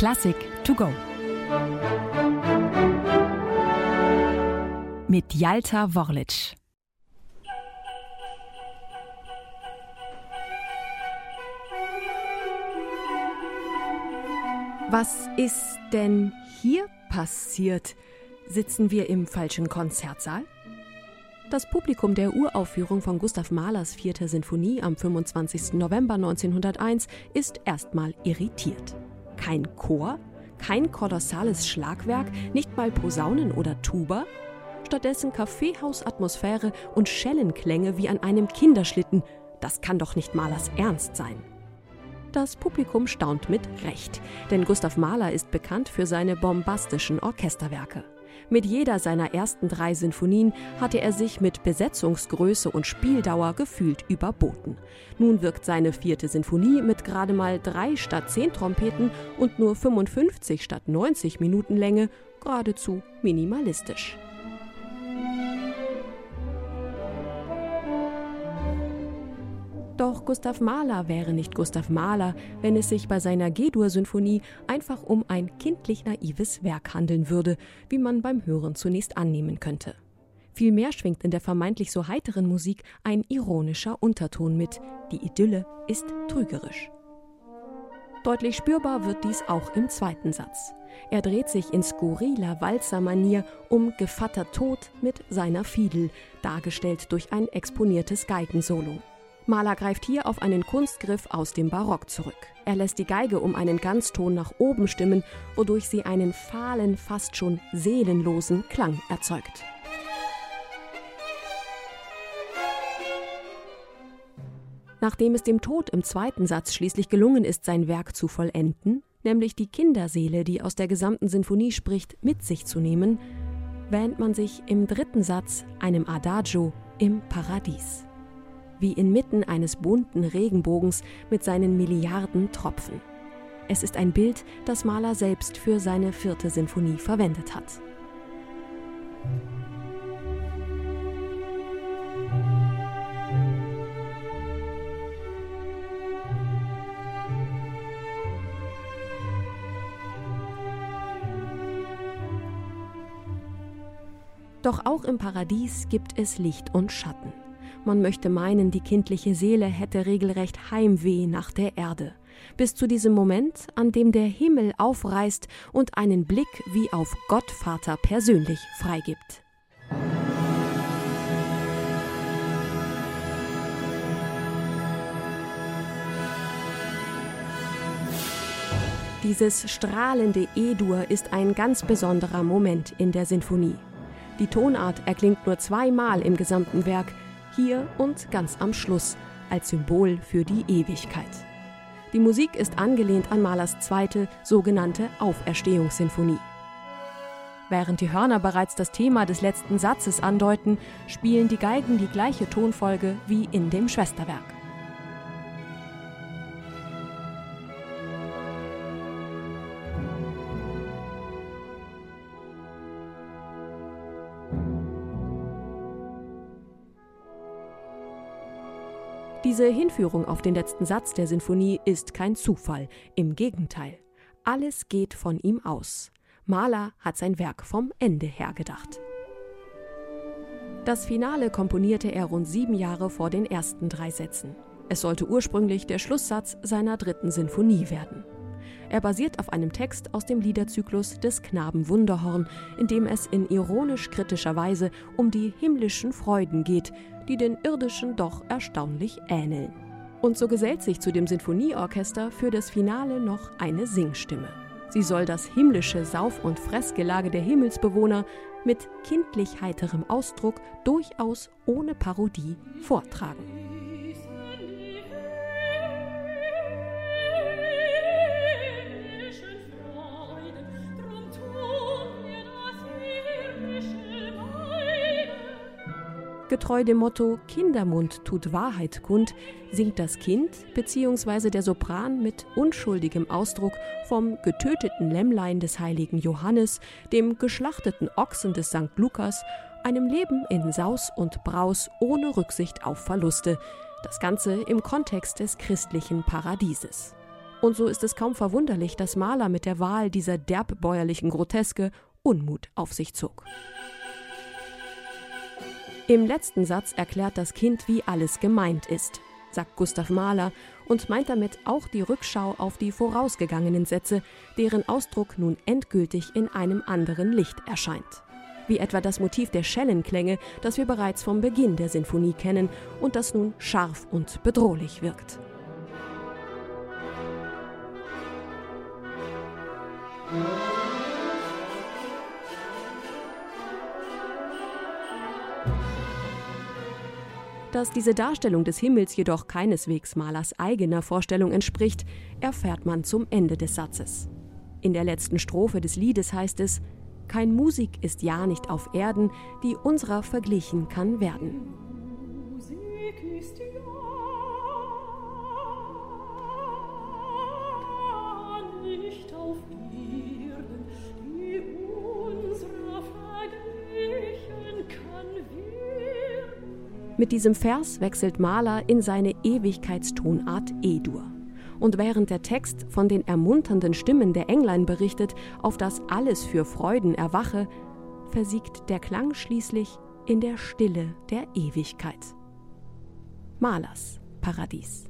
Klassik to go. Mit Jalta Worlic. Was ist denn hier passiert? Sitzen wir im falschen Konzertsaal? Das Publikum der Uraufführung von Gustav Mahlers Vierte Sinfonie am 25. November 1901 ist erstmal irritiert. Kein Chor, kein kolossales Schlagwerk, nicht mal Posaunen oder Tuba, stattdessen Kaffeehausatmosphäre und Schellenklänge wie an einem Kinderschlitten. Das kann doch nicht Mahlers Ernst sein. Das Publikum staunt mit Recht, denn Gustav Mahler ist bekannt für seine bombastischen Orchesterwerke. Mit jeder seiner ersten drei Sinfonien hatte er sich mit Besetzungsgröße und Spieldauer gefühlt überboten. Nun wirkt seine vierte Sinfonie mit gerade mal drei statt zehn Trompeten und nur 55 statt 90 Minuten Länge geradezu minimalistisch. Doch Gustav Mahler wäre nicht Gustav Mahler, wenn es sich bei seiner G-Dur-Symphonie einfach um ein kindlich naives Werk handeln würde, wie man beim Hören zunächst annehmen könnte. Vielmehr schwingt in der vermeintlich so heiteren Musik ein ironischer Unterton mit. Die Idylle ist trügerisch. Deutlich spürbar wird dies auch im zweiten Satz. Er dreht sich in skurriler Walzermanier um Gevatter Tod mit seiner Fiedel, dargestellt durch ein exponiertes Geigensolo. Mahler greift hier auf einen Kunstgriff aus dem Barock zurück. Er lässt die Geige um einen Ganzton nach oben stimmen, wodurch sie einen fahlen, fast schon seelenlosen Klang erzeugt. Nachdem es dem Tod im zweiten Satz schließlich gelungen ist, sein Werk zu vollenden, nämlich die Kinderseele, die aus der gesamten Sinfonie spricht, mit sich zu nehmen, wähnt man sich im dritten Satz einem Adagio im Paradies wie inmitten eines bunten Regenbogens mit seinen Milliarden Tropfen. Es ist ein Bild, das Mahler selbst für seine vierte Sinfonie verwendet hat. Doch auch im Paradies gibt es Licht und Schatten. Man möchte meinen, die kindliche Seele hätte regelrecht Heimweh nach der Erde. Bis zu diesem Moment, an dem der Himmel aufreißt und einen Blick wie auf Gottvater persönlich freigibt. Dieses strahlende E-Dur ist ein ganz besonderer Moment in der Sinfonie. Die Tonart erklingt nur zweimal im gesamten Werk, hier und ganz am Schluss, als Symbol für die Ewigkeit. Die Musik ist angelehnt an Mahlers zweite, sogenannte Auferstehungssinfonie. Während die Hörner bereits das Thema des letzten Satzes andeuten, spielen die Geigen die gleiche Tonfolge wie in dem Schwesterwerk. Diese Hinführung auf den letzten Satz der Sinfonie ist kein Zufall, im Gegenteil. Alles geht von ihm aus. Mahler hat sein Werk vom Ende her gedacht. Das Finale komponierte er rund sieben Jahre vor den ersten drei Sätzen. Es sollte ursprünglich der Schlusssatz seiner dritten Sinfonie werden. Er basiert auf einem Text aus dem Liederzyklus des Knaben Wunderhorn, in dem es in ironisch-kritischer Weise um die himmlischen Freuden geht, die den irdischen doch erstaunlich ähneln. Und so gesellt sich zu dem Sinfonieorchester für das Finale noch eine Singstimme. Sie soll das himmlische Sauf- und Fressgelage der Himmelsbewohner mit kindlich heiterem Ausdruck durchaus ohne Parodie vortragen. Getreu dem Motto Kindermund tut Wahrheit kund, singt das Kind bzw. der Sopran mit unschuldigem Ausdruck vom getöteten Lämmlein des heiligen Johannes, dem geschlachteten Ochsen des St. Lukas, einem Leben in Saus und Braus ohne Rücksicht auf Verluste. Das Ganze im Kontext des christlichen Paradieses. Und so ist es kaum verwunderlich, dass Mahler mit der Wahl dieser derbbäuerlichen Groteske Unmut auf sich zog. Im letzten Satz erklärt das Kind, wie alles gemeint ist, sagt Gustav Mahler und meint damit auch die Rückschau auf die vorausgegangenen Sätze, deren Ausdruck nun endgültig in einem anderen Licht erscheint. Wie etwa das Motiv der Schellenklänge, das wir bereits vom Beginn der Sinfonie kennen und das nun scharf und bedrohlich wirkt. Dass diese Darstellung des Himmels jedoch keineswegs Malers eigener Vorstellung entspricht, erfährt man zum Ende des Satzes. In der letzten Strophe des Liedes heißt es: Kein Musik ist ja nicht auf Erden, die unserer verglichen kann werden. Musik ist ja Mit diesem Vers wechselt Mahler in seine Ewigkeitstonart E-Dur. Und während der Text von den ermunternden Stimmen der Englein berichtet, auf das alles für Freuden erwache, versiegt der Klang schließlich in der Stille der Ewigkeit. Malers Paradies.